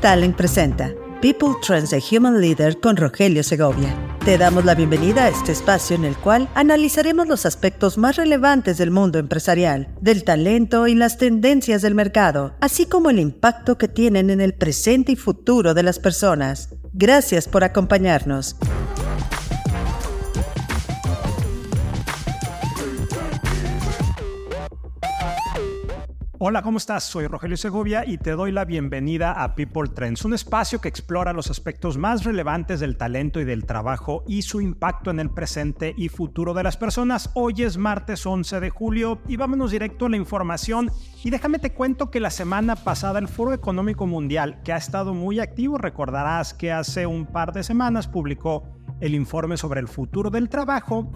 Talent presenta People Trends a Human Leader con Rogelio Segovia. Te damos la bienvenida a este espacio en el cual analizaremos los aspectos más relevantes del mundo empresarial, del talento y las tendencias del mercado, así como el impacto que tienen en el presente y futuro de las personas. Gracias por acompañarnos. Hola, ¿cómo estás? Soy Rogelio Segovia y te doy la bienvenida a People Trends, un espacio que explora los aspectos más relevantes del talento y del trabajo y su impacto en el presente y futuro de las personas. Hoy es martes 11 de julio y vámonos directo a la información y déjame te cuento que la semana pasada el Foro Económico Mundial, que ha estado muy activo, recordarás que hace un par de semanas publicó el informe sobre el futuro del trabajo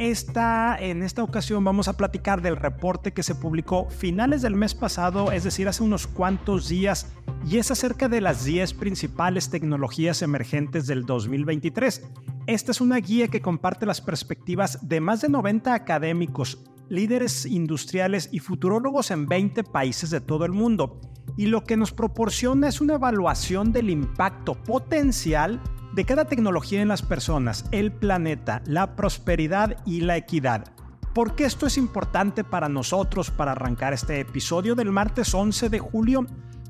esta, en esta ocasión vamos a platicar del reporte que se publicó finales del mes pasado, es decir, hace unos cuantos días, y es acerca de las 10 principales tecnologías emergentes del 2023. Esta es una guía que comparte las perspectivas de más de 90 académicos, líderes industriales y futurólogos en 20 países de todo el mundo. Y lo que nos proporciona es una evaluación del impacto potencial de cada tecnología en las personas, el planeta, la prosperidad y la equidad. ¿Por qué esto es importante para nosotros para arrancar este episodio del martes 11 de julio?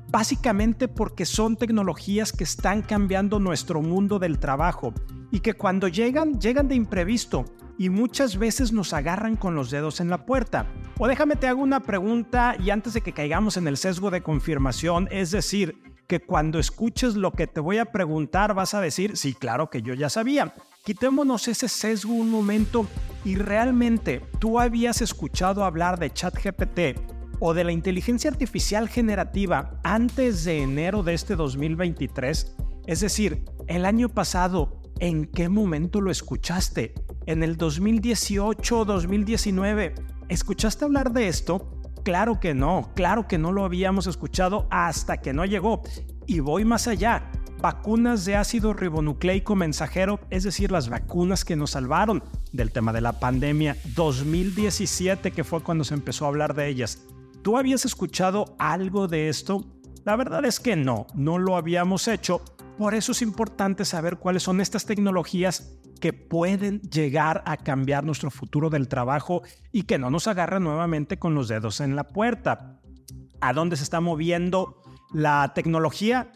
Básicamente porque son tecnologías que están cambiando nuestro mundo del trabajo y que cuando llegan, llegan de imprevisto y muchas veces nos agarran con los dedos en la puerta. O déjame te hago una pregunta y antes de que caigamos en el sesgo de confirmación, es decir, que cuando escuches lo que te voy a preguntar vas a decir, sí, claro que yo ya sabía. Quitémonos ese sesgo un momento y realmente tú habías escuchado hablar de ChatGPT o de la inteligencia artificial generativa antes de enero de este 2023. Es decir, el año pasado, ¿en qué momento lo escuchaste? ¿En el 2018 o 2019? ¿Escuchaste hablar de esto? Claro que no, claro que no lo habíamos escuchado hasta que no llegó. Y voy más allá. Vacunas de ácido ribonucleico mensajero, es decir, las vacunas que nos salvaron del tema de la pandemia 2017, que fue cuando se empezó a hablar de ellas. ¿Tú habías escuchado algo de esto? La verdad es que no, no lo habíamos hecho. Por eso es importante saber cuáles son estas tecnologías que pueden llegar a cambiar nuestro futuro del trabajo y que no nos agarren nuevamente con los dedos en la puerta. ¿A dónde se está moviendo la tecnología?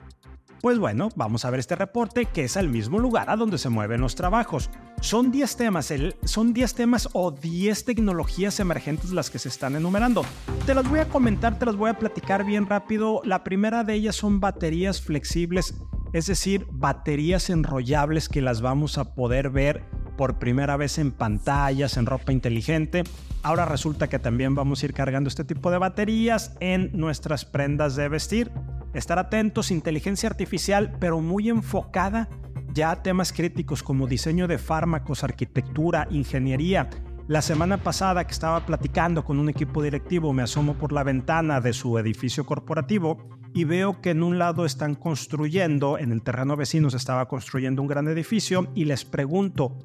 Pues bueno, vamos a ver este reporte que es al mismo lugar a donde se mueven los trabajos. Son 10 temas, son 10 temas o 10 tecnologías emergentes las que se están enumerando. Te las voy a comentar, te las voy a platicar bien rápido. La primera de ellas son baterías flexibles es decir, baterías enrollables que las vamos a poder ver por primera vez en pantallas, en ropa inteligente. Ahora resulta que también vamos a ir cargando este tipo de baterías en nuestras prendas de vestir. Estar atentos, inteligencia artificial, pero muy enfocada ya a temas críticos como diseño de fármacos, arquitectura, ingeniería. La semana pasada que estaba platicando con un equipo directivo, me asomo por la ventana de su edificio corporativo y veo que en un lado están construyendo, en el terreno vecino se estaba construyendo un gran edificio y les pregunto,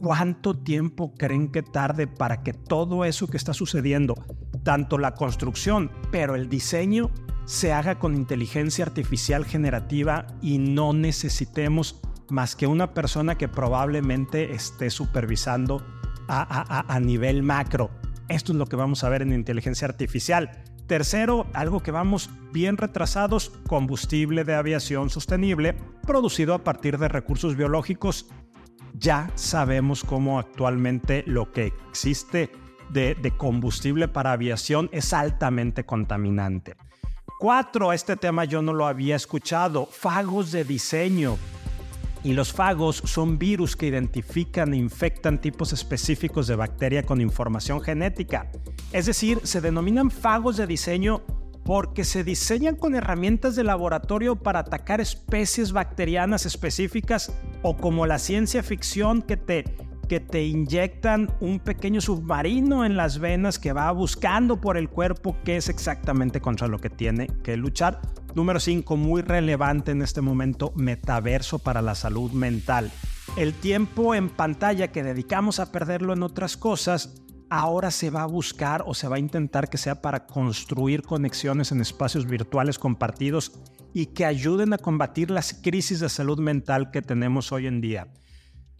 ¿cuánto tiempo creen que tarde para que todo eso que está sucediendo, tanto la construcción, pero el diseño, se haga con inteligencia artificial generativa y no necesitemos más que una persona que probablemente esté supervisando a, nivel macro? Esto es lo que vamos a ver en inteligencia artificial. Tercero, algo que vamos bien retrasados, combustible de aviación sostenible producido a partir de recursos biológicos. Ya sabemos cómo actualmente lo que existe de, de combustible para aviación es altamente contaminante. Cuatro, este tema yo no lo había escuchado, fagos de diseño. Y los fagos son virus que identifican e infectan tipos específicos de bacteria con información genética. Es decir, se denominan fagos de diseño porque se diseñan con herramientas de laboratorio para atacar especies bacterianas específicas o como la ciencia ficción que te que te inyectan un pequeño submarino en las venas que va buscando por el cuerpo qué es exactamente contra lo que tiene que luchar. Número 5, muy relevante en este momento, metaverso para la salud mental. El tiempo en pantalla que dedicamos a perderlo en otras cosas, ahora se va a buscar o se va a intentar que sea para construir conexiones en espacios virtuales compartidos y que ayuden a combatir las crisis de salud mental que tenemos hoy en día.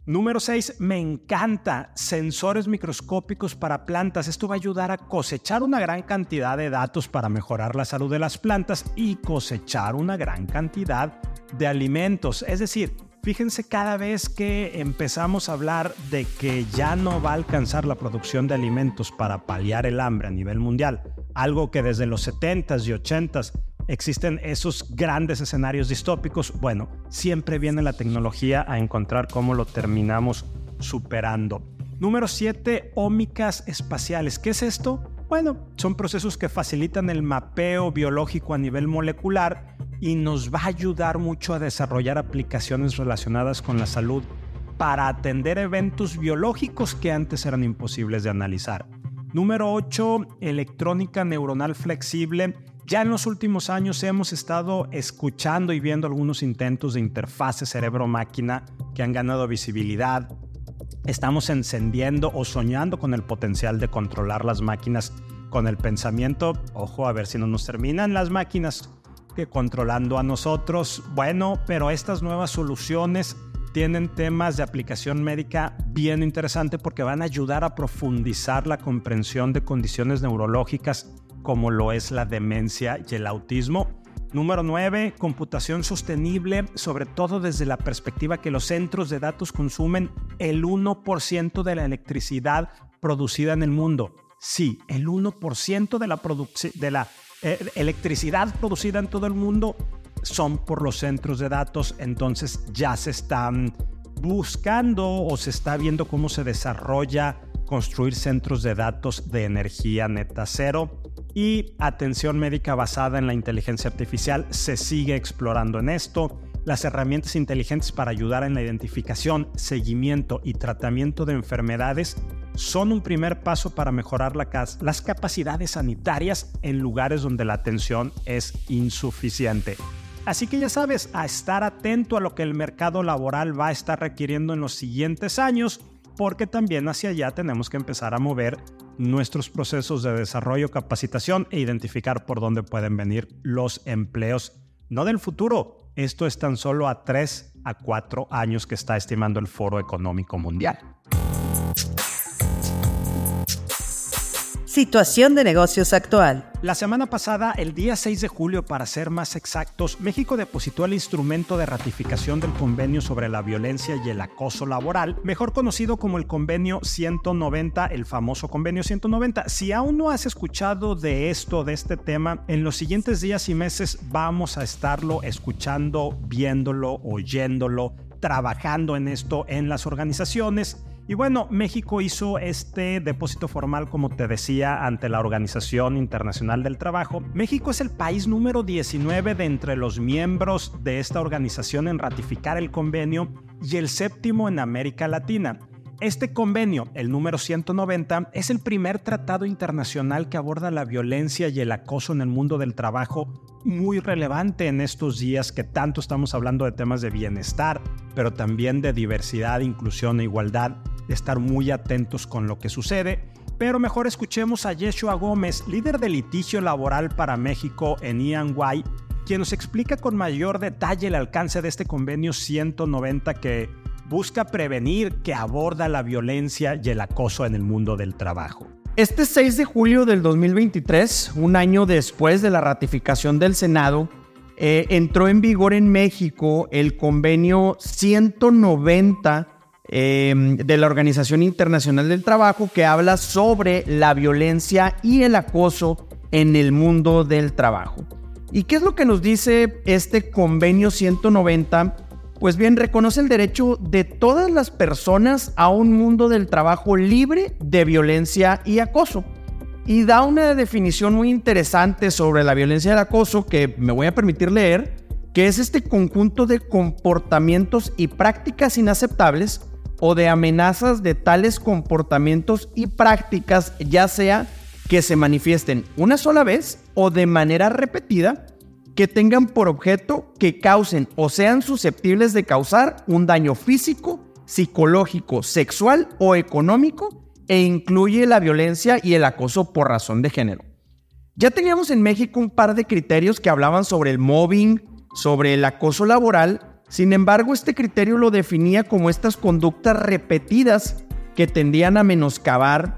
Número 6, me encanta sensores microscópicos para plantas. Esto va a ayudar a cosechar una gran cantidad de datos para mejorar la salud de las plantas y cosechar una gran cantidad de alimentos. Es decir, fíjense cada vez que empezamos a hablar de que ya no va a alcanzar la producción de alimentos para paliar el hambre a nivel mundial, algo que desde los 70s y 80s existen esos grandes escenarios distópicos, bueno, siempre viene la tecnología a encontrar cómo lo terminamos superando. Número 7, ómicas espaciales. ¿Qué es esto? Bueno, son procesos que facilitan el mapeo biológico a nivel molecular y nos va a ayudar mucho a desarrollar aplicaciones relacionadas con la salud para atender eventos biológicos que antes eran imposibles de analizar. Número 8, electrónica neuronal flexible ya en los últimos años hemos estado escuchando y viendo algunos intentos de interfase cerebro-máquina que han ganado visibilidad. Estamos encendiendo o soñando con el potencial de controlar las máquinas con el pensamiento. Ojo, a ver si no nos terminan las máquinas que controlando a nosotros. Bueno, pero estas nuevas soluciones tienen temas de aplicación médica bien interesante porque van a ayudar a profundizar la comprensión de condiciones neurológicas como lo es la demencia y el autismo. Número 9, computación sostenible, sobre todo desde la perspectiva que los centros de datos consumen el 1% de la electricidad producida en el mundo. Sí, el 1% de la, de la eh, electricidad producida en todo el mundo son por los centros de datos, entonces ya se están buscando o se está viendo cómo se desarrolla construir centros de datos de energía neta cero y atención médica basada en la inteligencia artificial se sigue explorando en esto. Las herramientas inteligentes para ayudar en la identificación, seguimiento y tratamiento de enfermedades son un primer paso para mejorar las capacidades sanitarias en lugares donde la atención es insuficiente. Así que ya sabes, a estar atento a lo que el mercado laboral va a estar requiriendo en los siguientes años porque también hacia allá tenemos que empezar a mover nuestros procesos de desarrollo, capacitación e identificar por dónde pueden venir los empleos, no del futuro. Esto es tan solo a 3 a 4 años que está estimando el Foro Económico Mundial. Situación de negocios actual. La semana pasada, el día 6 de julio para ser más exactos, México depositó el instrumento de ratificación del convenio sobre la violencia y el acoso laboral, mejor conocido como el convenio 190, el famoso convenio 190. Si aún no has escuchado de esto, de este tema, en los siguientes días y meses vamos a estarlo escuchando, viéndolo, oyéndolo, trabajando en esto en las organizaciones y bueno, México hizo este depósito formal, como te decía, ante la Organización Internacional del Trabajo. México es el país número 19 de entre los miembros de esta organización en ratificar el convenio y el séptimo en América Latina. Este convenio, el número 190, es el primer tratado internacional que aborda la violencia y el acoso en el mundo del trabajo, muy relevante en estos días que tanto estamos hablando de temas de bienestar, pero también de diversidad, inclusión e igualdad estar muy atentos con lo que sucede, pero mejor escuchemos a Yeshua Gómez, líder de litigio laboral para México en EY, quien nos explica con mayor detalle el alcance de este convenio 190 que busca prevenir, que aborda la violencia y el acoso en el mundo del trabajo. Este 6 de julio del 2023, un año después de la ratificación del Senado, eh, entró en vigor en México el convenio 190 Em, de la Organización Internacional del Trabajo que habla sobre la violencia y el acoso en el mundo del trabajo. ¿Y qué es lo que nos dice este convenio 190? Pues bien, reconoce el derecho de todas las personas a un mundo del trabajo libre de violencia y acoso. Y da una definición muy interesante sobre la violencia y el acoso que me voy a permitir leer, que es este conjunto de comportamientos y prácticas inaceptables o de amenazas de tales comportamientos y prácticas, ya sea que se manifiesten una sola vez o de manera repetida, que tengan por objeto que causen o sean susceptibles de causar un daño físico, psicológico, sexual o económico e incluye la violencia y el acoso por razón de género. Ya teníamos en México un par de criterios que hablaban sobre el mobbing, sobre el acoso laboral. Sin embargo, este criterio lo definía como estas conductas repetidas que tendían a menoscabar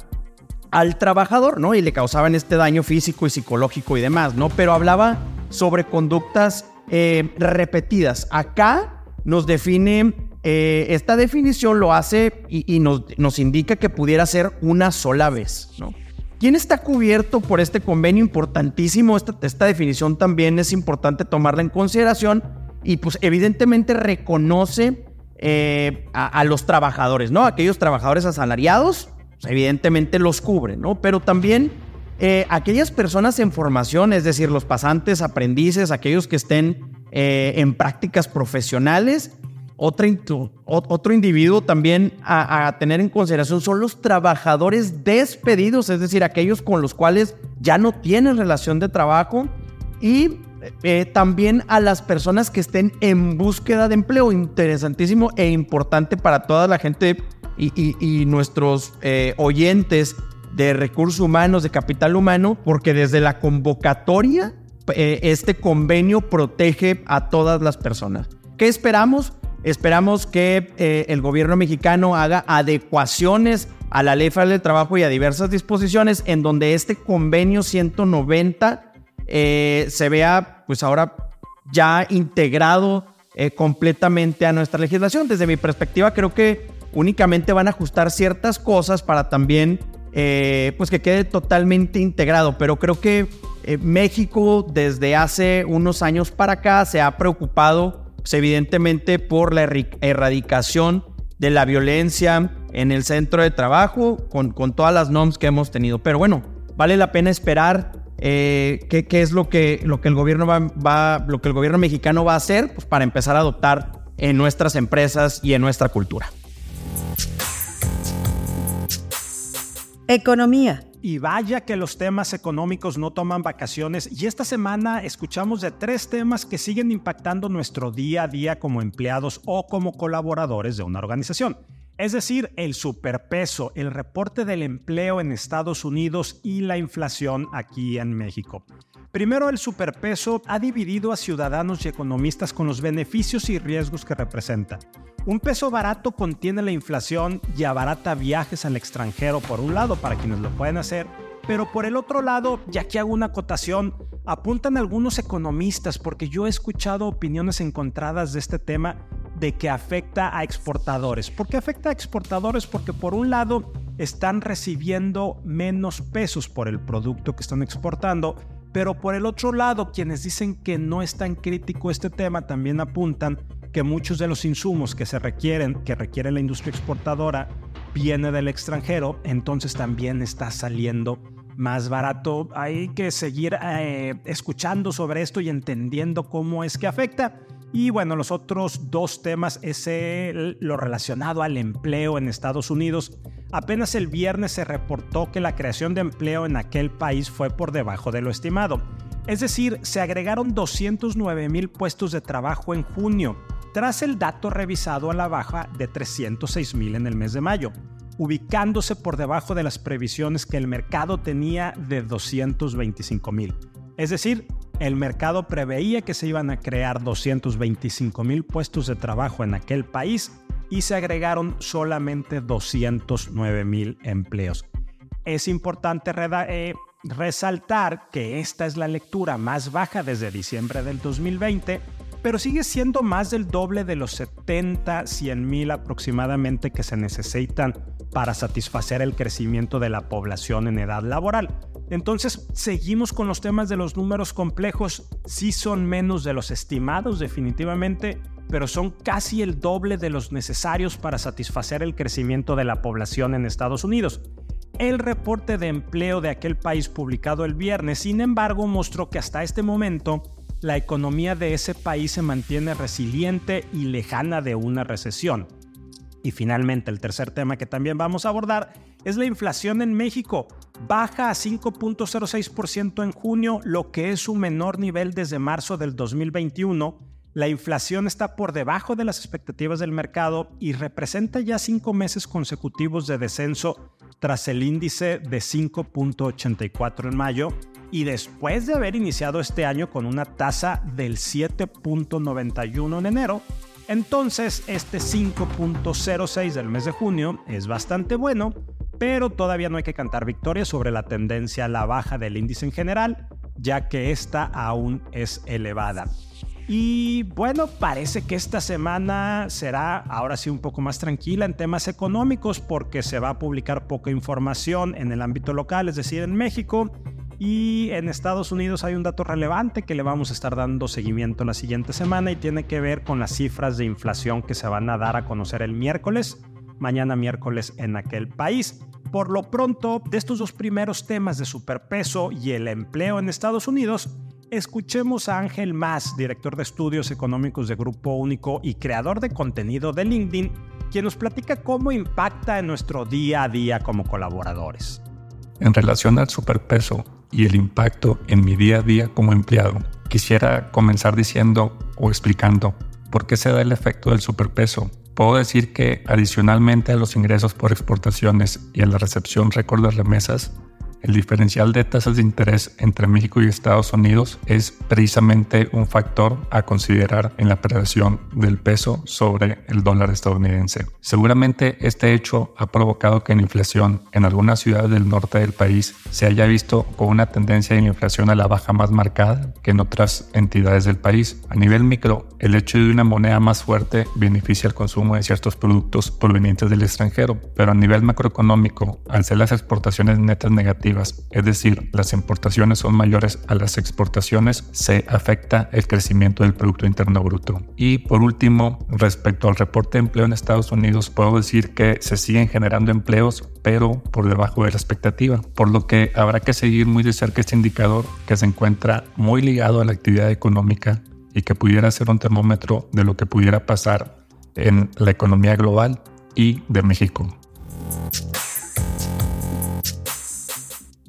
al trabajador, ¿no? Y le causaban este daño físico y psicológico y demás, ¿no? Pero hablaba sobre conductas eh, repetidas. Acá nos define, eh, esta definición lo hace y, nos, nos, indica que pudiera ser una sola vez, ¿no? ¿Quién está cubierto por este convenio importantísimo? Esta, esta definición también es importante tomarla en consideración y pues evidentemente reconoce eh, a, los trabajadores, ¿no? Aquellos trabajadores asalariados, pues, evidentemente los cubre, ¿no? Pero también eh, aquellas personas en formación, es decir, los pasantes, aprendices, aquellos que estén eh, en prácticas profesionales. Otro, otro individuo también a, a, tener en consideración son los trabajadores despedidos, es decir, aquellos con los cuales ya no tienen relación de trabajo. Y eh, también a las personas que estén en búsqueda de empleo. Interesantísimo e importante para toda la gente y, nuestros eh, oyentes de recursos humanos, de capital humano, porque desde la convocatoria eh, este convenio protege a todas las personas. ¿Qué esperamos? Esperamos que el gobierno mexicano haga adecuaciones a la ley federal del trabajo y a diversas disposiciones en donde este convenio 190 eh, se vea pues ahora ya integrado eh, completamente a nuestra legislación. Desde mi perspectiva creo que únicamente van a ajustar ciertas cosas para también eh, pues que quede totalmente integrado, pero creo que México desde hace unos años para acá se ha preocupado pues, evidentemente por la erradicación de la violencia en el centro de trabajo con, todas las normas que hemos tenido. Pero bueno, vale la pena esperar eh, ¿qué, es lo que, lo que el gobierno va, lo que el gobierno mexicano va a hacer pues, para empezar a adoptar en nuestras empresas y en nuestra cultura. Economía. Y vaya que los temas económicos no toman vacaciones y esta semana escuchamos de tres temas que siguen impactando nuestro día a día como empleados o como colaboradores de una organización es decir, el superpeso, el reporte del empleo en Estados Unidos y la inflación aquí en México. Primero, el superpeso ha dividido a ciudadanos y economistas con los beneficios y riesgos que representa. Un peso barato contiene la inflación y abarata viajes al extranjero por un lado para quienes lo pueden hacer, pero por el otro lado, ya que hago una acotación, apuntan algunos economistas porque yo he escuchado opiniones encontradas de este tema de que afecta a exportadores. ¿Por qué afecta a exportadores? Porque por un lado están recibiendo menos pesos por el producto que están exportando, pero por el otro lado quienes dicen que no es tan crítico este tema también apuntan que muchos de los insumos que se requieren, que requiere la industria exportadora, viene del extranjero, entonces también está saliendo más barato. Hay que seguir eh, escuchando sobre esto y entendiendo cómo es que afecta. Y bueno, los otros dos temas es lo relacionado al empleo en Estados Unidos. Apenas el viernes se reportó que la creación de empleo en aquel país fue por debajo de lo estimado. Es decir, se agregaron 209 mil puestos de trabajo en junio, tras el dato revisado a la baja de 306 mil en el mes de mayo, ubicándose por debajo de las previsiones que el mercado tenía de 225 mil. Es decir, el mercado preveía que se iban a crear 225 mil puestos de trabajo en aquel país y se agregaron solamente 209 mil empleos. Es importante eh, resaltar que esta es la lectura más baja desde diciembre del 2020, pero sigue siendo más del doble de los 70, 100 mil aproximadamente que se necesitan para satisfacer el crecimiento de la población en edad laboral. Entonces, seguimos con los temas de los números complejos. Sí son menos de los estimados definitivamente, pero son casi el doble de los necesarios para satisfacer el crecimiento de la población en Estados Unidos. El reporte de empleo de aquel país publicado el viernes, sin embargo, mostró que hasta este momento la economía de ese país se mantiene resiliente y lejana de una recesión. Y finalmente, el tercer tema que también vamos a abordar es la inflación en México. Baja a 5.06% en junio, lo que es su menor nivel desde marzo del 2021. La inflación está por debajo de las expectativas del mercado y representa ya cinco meses consecutivos de descenso tras el índice de 5.84 en mayo y después de haber iniciado este año con una tasa del 7.91 en enero, entonces este 5.06 del mes de junio es bastante bueno, pero todavía no hay que cantar victoria sobre la tendencia a la baja del índice en general, ya que esta aún es elevada. Y bueno, parece que esta semana será ahora sí un poco más tranquila en temas económicos porque se va a publicar poca información en el ámbito local, es decir, en México. Y en Estados Unidos hay un dato relevante que le vamos a estar dando seguimiento la siguiente semana y tiene que ver con las cifras de inflación que se van a dar a conocer el miércoles, mañana miércoles en aquel país. Por lo pronto, de estos dos primeros temas de superpeso y el empleo en Estados Unidos, Escuchemos a Ángel Más, director de estudios económicos de Grupo Único y creador de contenido de LinkedIn, quien nos platica cómo impacta en nuestro día a día como colaboradores. En relación al superpeso y el impacto en mi día a día como empleado, quisiera comenzar diciendo o explicando por qué se da el efecto del superpeso. Puedo decir que adicionalmente a los ingresos por exportaciones y a la recepción récord de remesas, el diferencial de tasas de interés entre México y Estados Unidos es precisamente un factor a considerar en la apreciación del peso sobre el dólar estadounidense. Seguramente este hecho ha provocado que la inflación en algunas ciudades del norte del país se haya visto con una tendencia de inflación a la baja más marcada que en otras entidades del país. A nivel micro, el hecho de una moneda más fuerte beneficia el consumo de ciertos productos provenientes del extranjero, pero a nivel macroeconómico, al ser las exportaciones netas negativas, es decir, las importaciones son mayores a las exportaciones, se afecta el crecimiento del Producto Interno Bruto. Y por último, respecto al reporte de empleo en Estados Unidos, puedo decir que se siguen generando empleos, pero por debajo de la expectativa, por lo que habrá que seguir muy de cerca este indicador que se encuentra muy ligado a la actividad económica y que pudiera ser un termómetro de lo que pudiera pasar en la economía global y de México.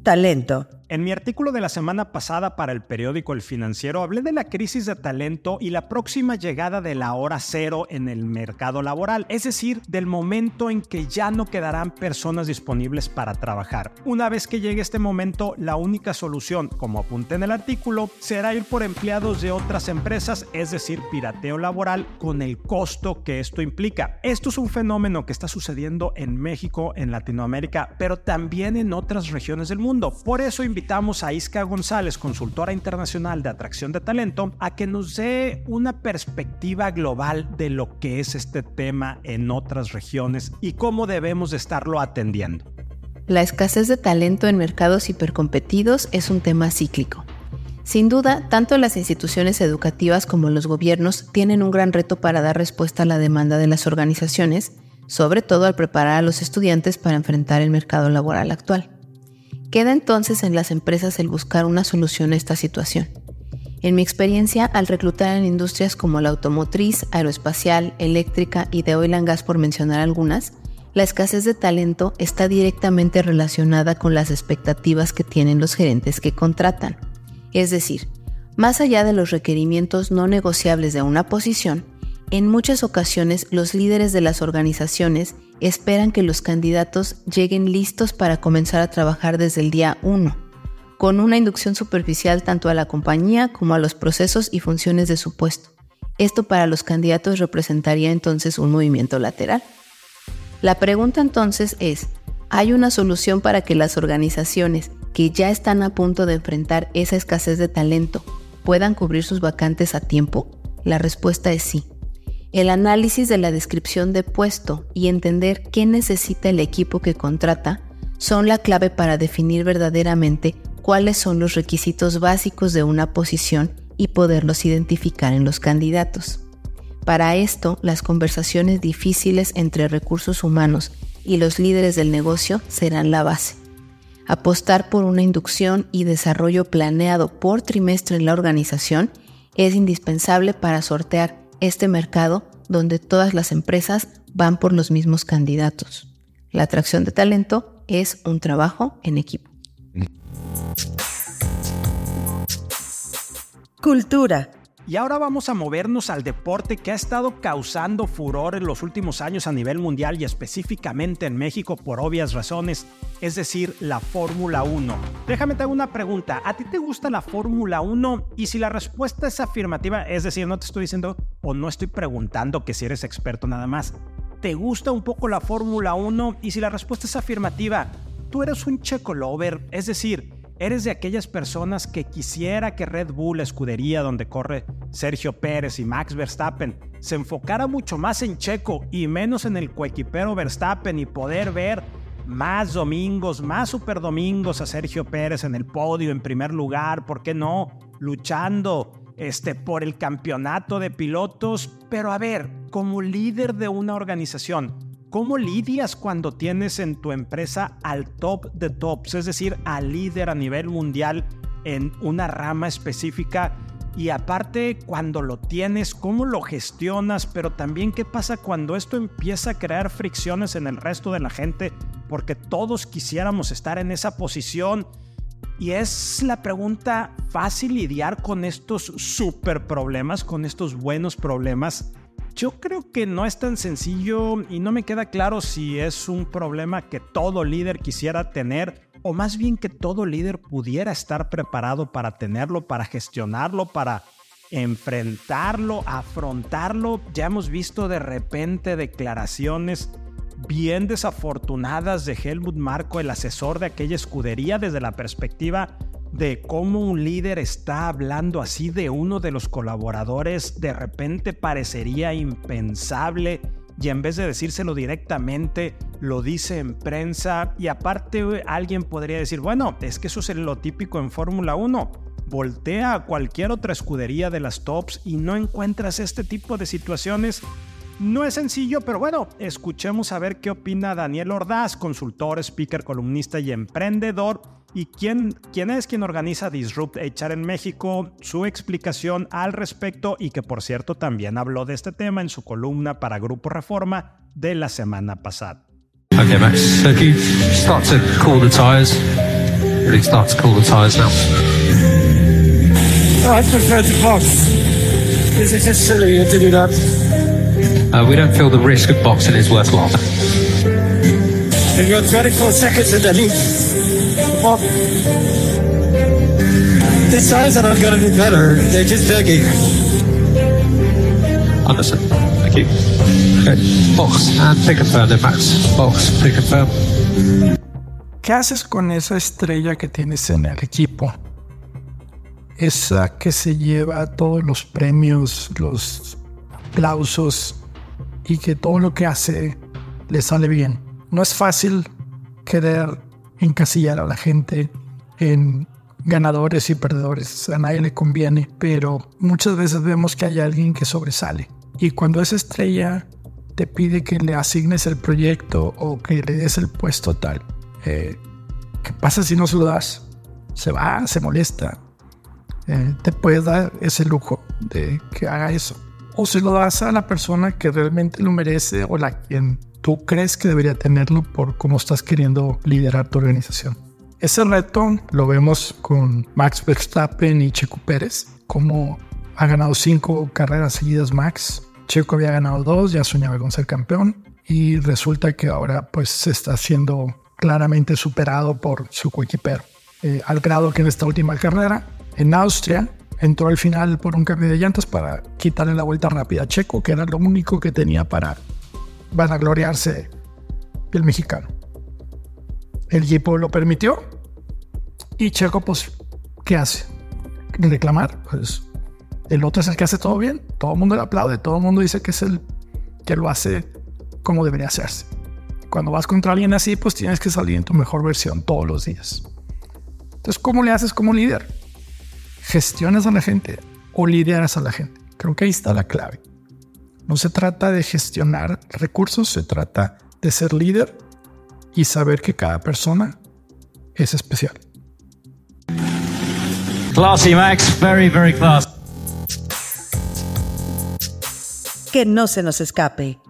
Talento. En mi artículo de la semana pasada para el periódico El Financiero hablé de la crisis de talento y la próxima llegada de la hora cero en el mercado laboral, es decir, del momento en que ya no quedarán personas disponibles para trabajar. Una vez que llegue este momento, la única solución, como apunté en el artículo, será ir por empleados de otras empresas, es decir, pirateo laboral con el costo que esto implica. Esto es un fenómeno que está sucediendo en México, en Latinoamérica, pero también en otras regiones del mundo. Por eso invito invitamos a Isca González, consultora internacional de atracción de talento, a que nos dé una perspectiva global de lo que es este tema en otras regiones y cómo debemos de estarlo atendiendo. La escasez de talento en mercados hipercompetidos es un tema cíclico. Sin duda, tanto las instituciones educativas como los gobiernos tienen un gran reto para dar respuesta a la demanda de las organizaciones, sobre todo al preparar a los estudiantes para enfrentar el mercado laboral actual. Queda entonces en las empresas el buscar una solución a esta situación. En mi experiencia, al reclutar en industrias como la automotriz, aeroespacial, eléctrica y de oil and gas por mencionar algunas, la escasez de talento está directamente relacionada con las expectativas que tienen los gerentes que contratan. Es decir, más allá de los requerimientos no negociables de una posición, en muchas ocasiones los líderes de las organizaciones esperan que los candidatos lleguen listos para comenzar a trabajar desde el día 1, con una inducción superficial tanto a la compañía como a los procesos y funciones de su puesto. Esto para los candidatos representaría entonces un movimiento lateral. La pregunta entonces es, ¿hay una solución para que las organizaciones que ya están a punto de enfrentar esa escasez de talento puedan cubrir sus vacantes a tiempo? La respuesta es sí. El análisis de la descripción de puesto y entender qué necesita el equipo que contrata son la clave para definir verdaderamente cuáles son los requisitos básicos de una posición y poderlos identificar en los candidatos. Para esto, las conversaciones difíciles entre recursos humanos y los líderes del negocio serán la base. Apostar por una inducción y desarrollo planeado por trimestre en la organización es indispensable para sortear este mercado donde todas las empresas van por los mismos candidatos. La atracción de talento es un trabajo en equipo. Cultura. Y ahora vamos a movernos al deporte que ha estado causando furor en los últimos años a nivel mundial y específicamente en México por obvias razones, es decir, la Fórmula 1. Déjame te hago una pregunta, ¿a ti te gusta la Fórmula 1? Y si la respuesta es afirmativa, es decir, no te estoy diciendo o no estoy preguntando que si eres experto nada más, ¿te gusta un poco la Fórmula 1? Y si la respuesta es afirmativa, tú eres un checo lover, es decir, ¿Eres de aquellas personas que quisiera que Red Bull, la escudería donde corre Sergio Pérez y Max Verstappen, se enfocara mucho más en Checo y menos en el coequipero Verstappen y poder ver más domingos, más super domingos a Sergio Pérez en el podio en primer lugar, ¿por qué no? Luchando este, por el campeonato de pilotos, pero a ver, como líder de una organización, ¿Cómo lidias cuando tienes en tu empresa al top de tops, es decir, al líder a nivel mundial en una rama específica? Y aparte, cuando lo tienes, ¿cómo lo gestionas? Pero también, ¿qué pasa cuando esto empieza a crear fricciones en el resto de la gente? Porque todos quisiéramos estar en esa posición. Y es la pregunta fácil lidiar con estos super problemas, con estos buenos problemas. Yo creo que no es tan sencillo y no me queda claro si es un problema que todo líder quisiera tener o más bien que todo líder pudiera estar preparado para tenerlo, para gestionarlo, para enfrentarlo, afrontarlo. Ya hemos visto de repente declaraciones bien desafortunadas de Helmut Marco, el asesor de aquella escudería, desde la perspectiva de cómo un líder está hablando así de uno de los colaboradores, de repente parecería impensable y en vez de decírselo directamente, lo dice en prensa y aparte alguien podría decir, bueno, es que eso es lo típico en Fórmula 1. Voltea a cualquier otra escudería de las tops y no encuentras este tipo de situaciones no es sencillo, pero bueno, escuchemos a ver qué opina Daniel Ordaz, consultor, speaker, columnista y emprendedor. ¿Y quién, quién es quien organiza Disrupt HR en México? Su explicación al respecto y que por cierto también habló de este tema en su columna para Grupo Reforma de la semana pasada. Okay, Max. So if you start to cool the tires, really start to cool the tires now. I prefer to box. This is just silly to do that. Uh, we don't feel the risk of boxing is worthwhile. And you're 24 seconds in the lead. Well, the signs are not going to be better. They're just begging. Understood. Thank you. Okay. Box and pick a firm then, Max. Box, pick a firm. ¿Qué haces con esa estrella que tienes en el equipo? Esa que se lleva todos los premios, los aplausos, y que todo lo que hace le sale bien. No es fácil querer encasillar a la gente en ganadores y perdedores. A nadie le conviene, pero muchas veces vemos que hay alguien que sobresale. Y cuando esa estrella te pide que le asignes el proyecto o que le des el puesto tal, eh, ¿qué pasa si no se lo das? Se va, se molesta. Eh, te puedes dar ese lujo de que haga eso o se lo das a la persona que realmente lo merece o la quien tú crees que debería tenerlo por cómo estás queriendo liderar tu organización. Ese reto lo vemos con Max Verstappen y Checo Pérez, como ha ganado cinco carreras seguidas Max. Checo había ganado dos, ya soñaba con ser campeón y resulta que ahora pues se está siendo claramente superado por su coequipero. Eh, al grado que en esta última carrera en Austria entró al final por un cambio de llantas para quitarle la vuelta rápida a Checo, que era lo único que tenía para vanagloriarse el mexicano. El equipo lo permitió y Checo, pues, ¿qué hace? Reclamar. Pues el otro es el que hace todo bien, todo el mundo le aplaude, todo el mundo dice que es el que lo hace como debería hacerse. Cuando vas contra alguien así, pues tienes que salir en tu mejor versión todos los días. Entonces, ¿cómo le haces como líder? gestionas a la gente o lideras a la gente. Creo que ahí está la clave. No se trata de gestionar recursos, se trata de ser líder y saber que cada persona es especial. Classy, Max. Very, very classy. Que no se nos escape.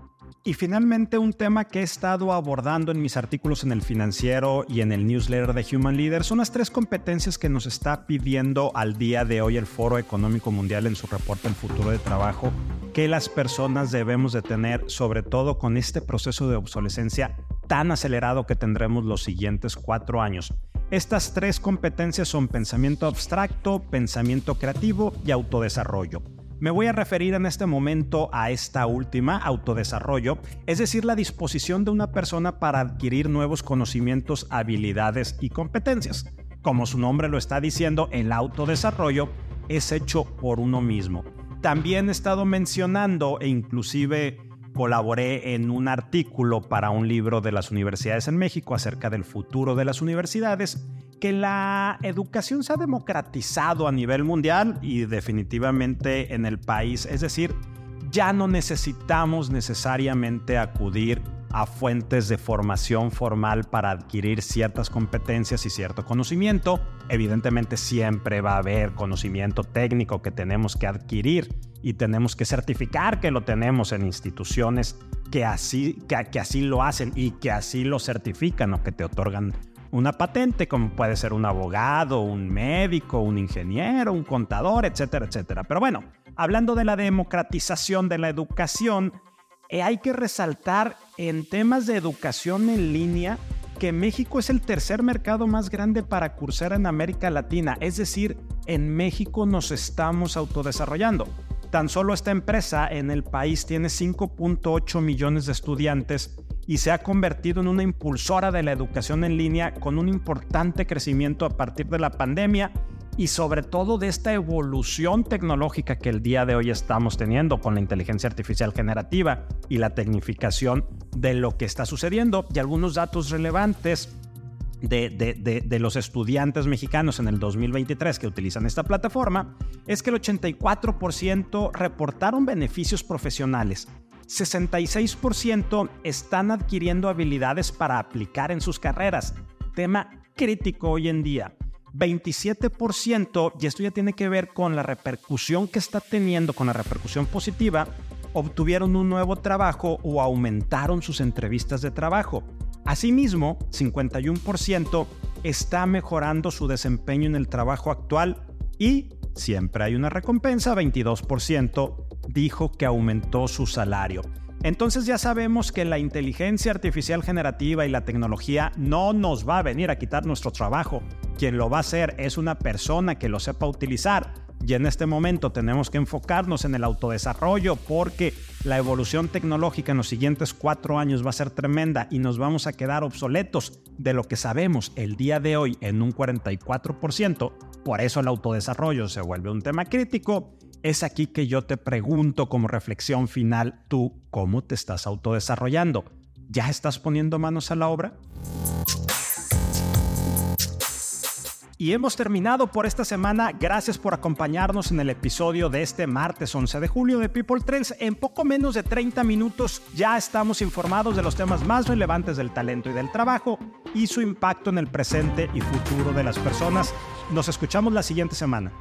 Y finalmente un tema que he estado abordando en mis artículos en el financiero y en el newsletter de Human Leader son las tres competencias que nos está pidiendo al día de hoy el Foro Económico Mundial en su reporte El futuro de trabajo que las personas debemos de tener, sobre todo con este proceso de obsolescencia tan acelerado que tendremos los siguientes cuatro años. Estas tres competencias son pensamiento abstracto, pensamiento creativo y autodesarrollo. Me voy a referir en este momento a esta última, autodesarrollo, es decir, la disposición de una persona para adquirir nuevos conocimientos, habilidades y competencias. Como su nombre lo está diciendo, el autodesarrollo es hecho por uno mismo. También he estado mencionando e inclusive colaboré en un artículo para un libro de las universidades en México acerca del futuro de las universidades que la educación se ha democratizado a nivel mundial y definitivamente en el país. Es decir, ya no necesitamos necesariamente acudir a fuentes de formación formal para adquirir ciertas competencias y cierto conocimiento. Evidentemente siempre va a haber conocimiento técnico que tenemos que adquirir y tenemos que certificar que lo tenemos en instituciones que así, que, que así lo hacen y que así lo certifican o que te otorgan una patente, como puede ser un abogado, un médico, un ingeniero, un contador, etcétera, etcétera. Pero bueno, hablando de la democratización de la educación, eh, hay que resaltar en temas de educación en línea que México es el tercer mercado más grande para cursar en América Latina, es decir, en México nos estamos autodesarrollando. Tan solo esta empresa en el país tiene 5.8 millones de estudiantes y se ha convertido en una impulsora de la educación en línea con un importante crecimiento a partir de la pandemia y sobre todo de esta evolución tecnológica que el día de hoy estamos teniendo con la inteligencia artificial generativa y la tecnificación de lo que está sucediendo y algunos datos relevantes de, los estudiantes mexicanos en el 2023 que utilizan esta plataforma es que el 84% reportaron beneficios profesionales 66% están adquiriendo habilidades para aplicar en sus carreras, tema crítico hoy en día. 27%, y esto ya tiene que ver con la repercusión que está teniendo, con la repercusión positiva, obtuvieron un nuevo trabajo o aumentaron sus entrevistas de trabajo. Asimismo, 51% está mejorando su desempeño en el trabajo actual y siempre hay una recompensa, 22% dijo que aumentó su salario. Entonces ya sabemos que la inteligencia artificial generativa y la tecnología no nos va a venir a quitar nuestro trabajo. Quien lo va a hacer es una persona que lo sepa utilizar. Y en este momento tenemos que enfocarnos en el autodesarrollo porque la evolución tecnológica en los siguientes cuatro años va a ser tremenda y nos vamos a quedar obsoletos de lo que sabemos el día de hoy en un 44%. Por eso el autodesarrollo se vuelve un tema crítico es aquí que yo te pregunto como reflexión final, tú, ¿cómo te estás autodesarrollando? ¿Ya estás poniendo manos a la obra? Y hemos terminado por esta semana. Gracias por acompañarnos en el episodio de este martes 11 de julio de People Trends. En poco menos de 30 minutos ya estamos informados de los temas más relevantes del talento y del trabajo y su impacto en el presente y futuro de las personas. Nos escuchamos la siguiente semana.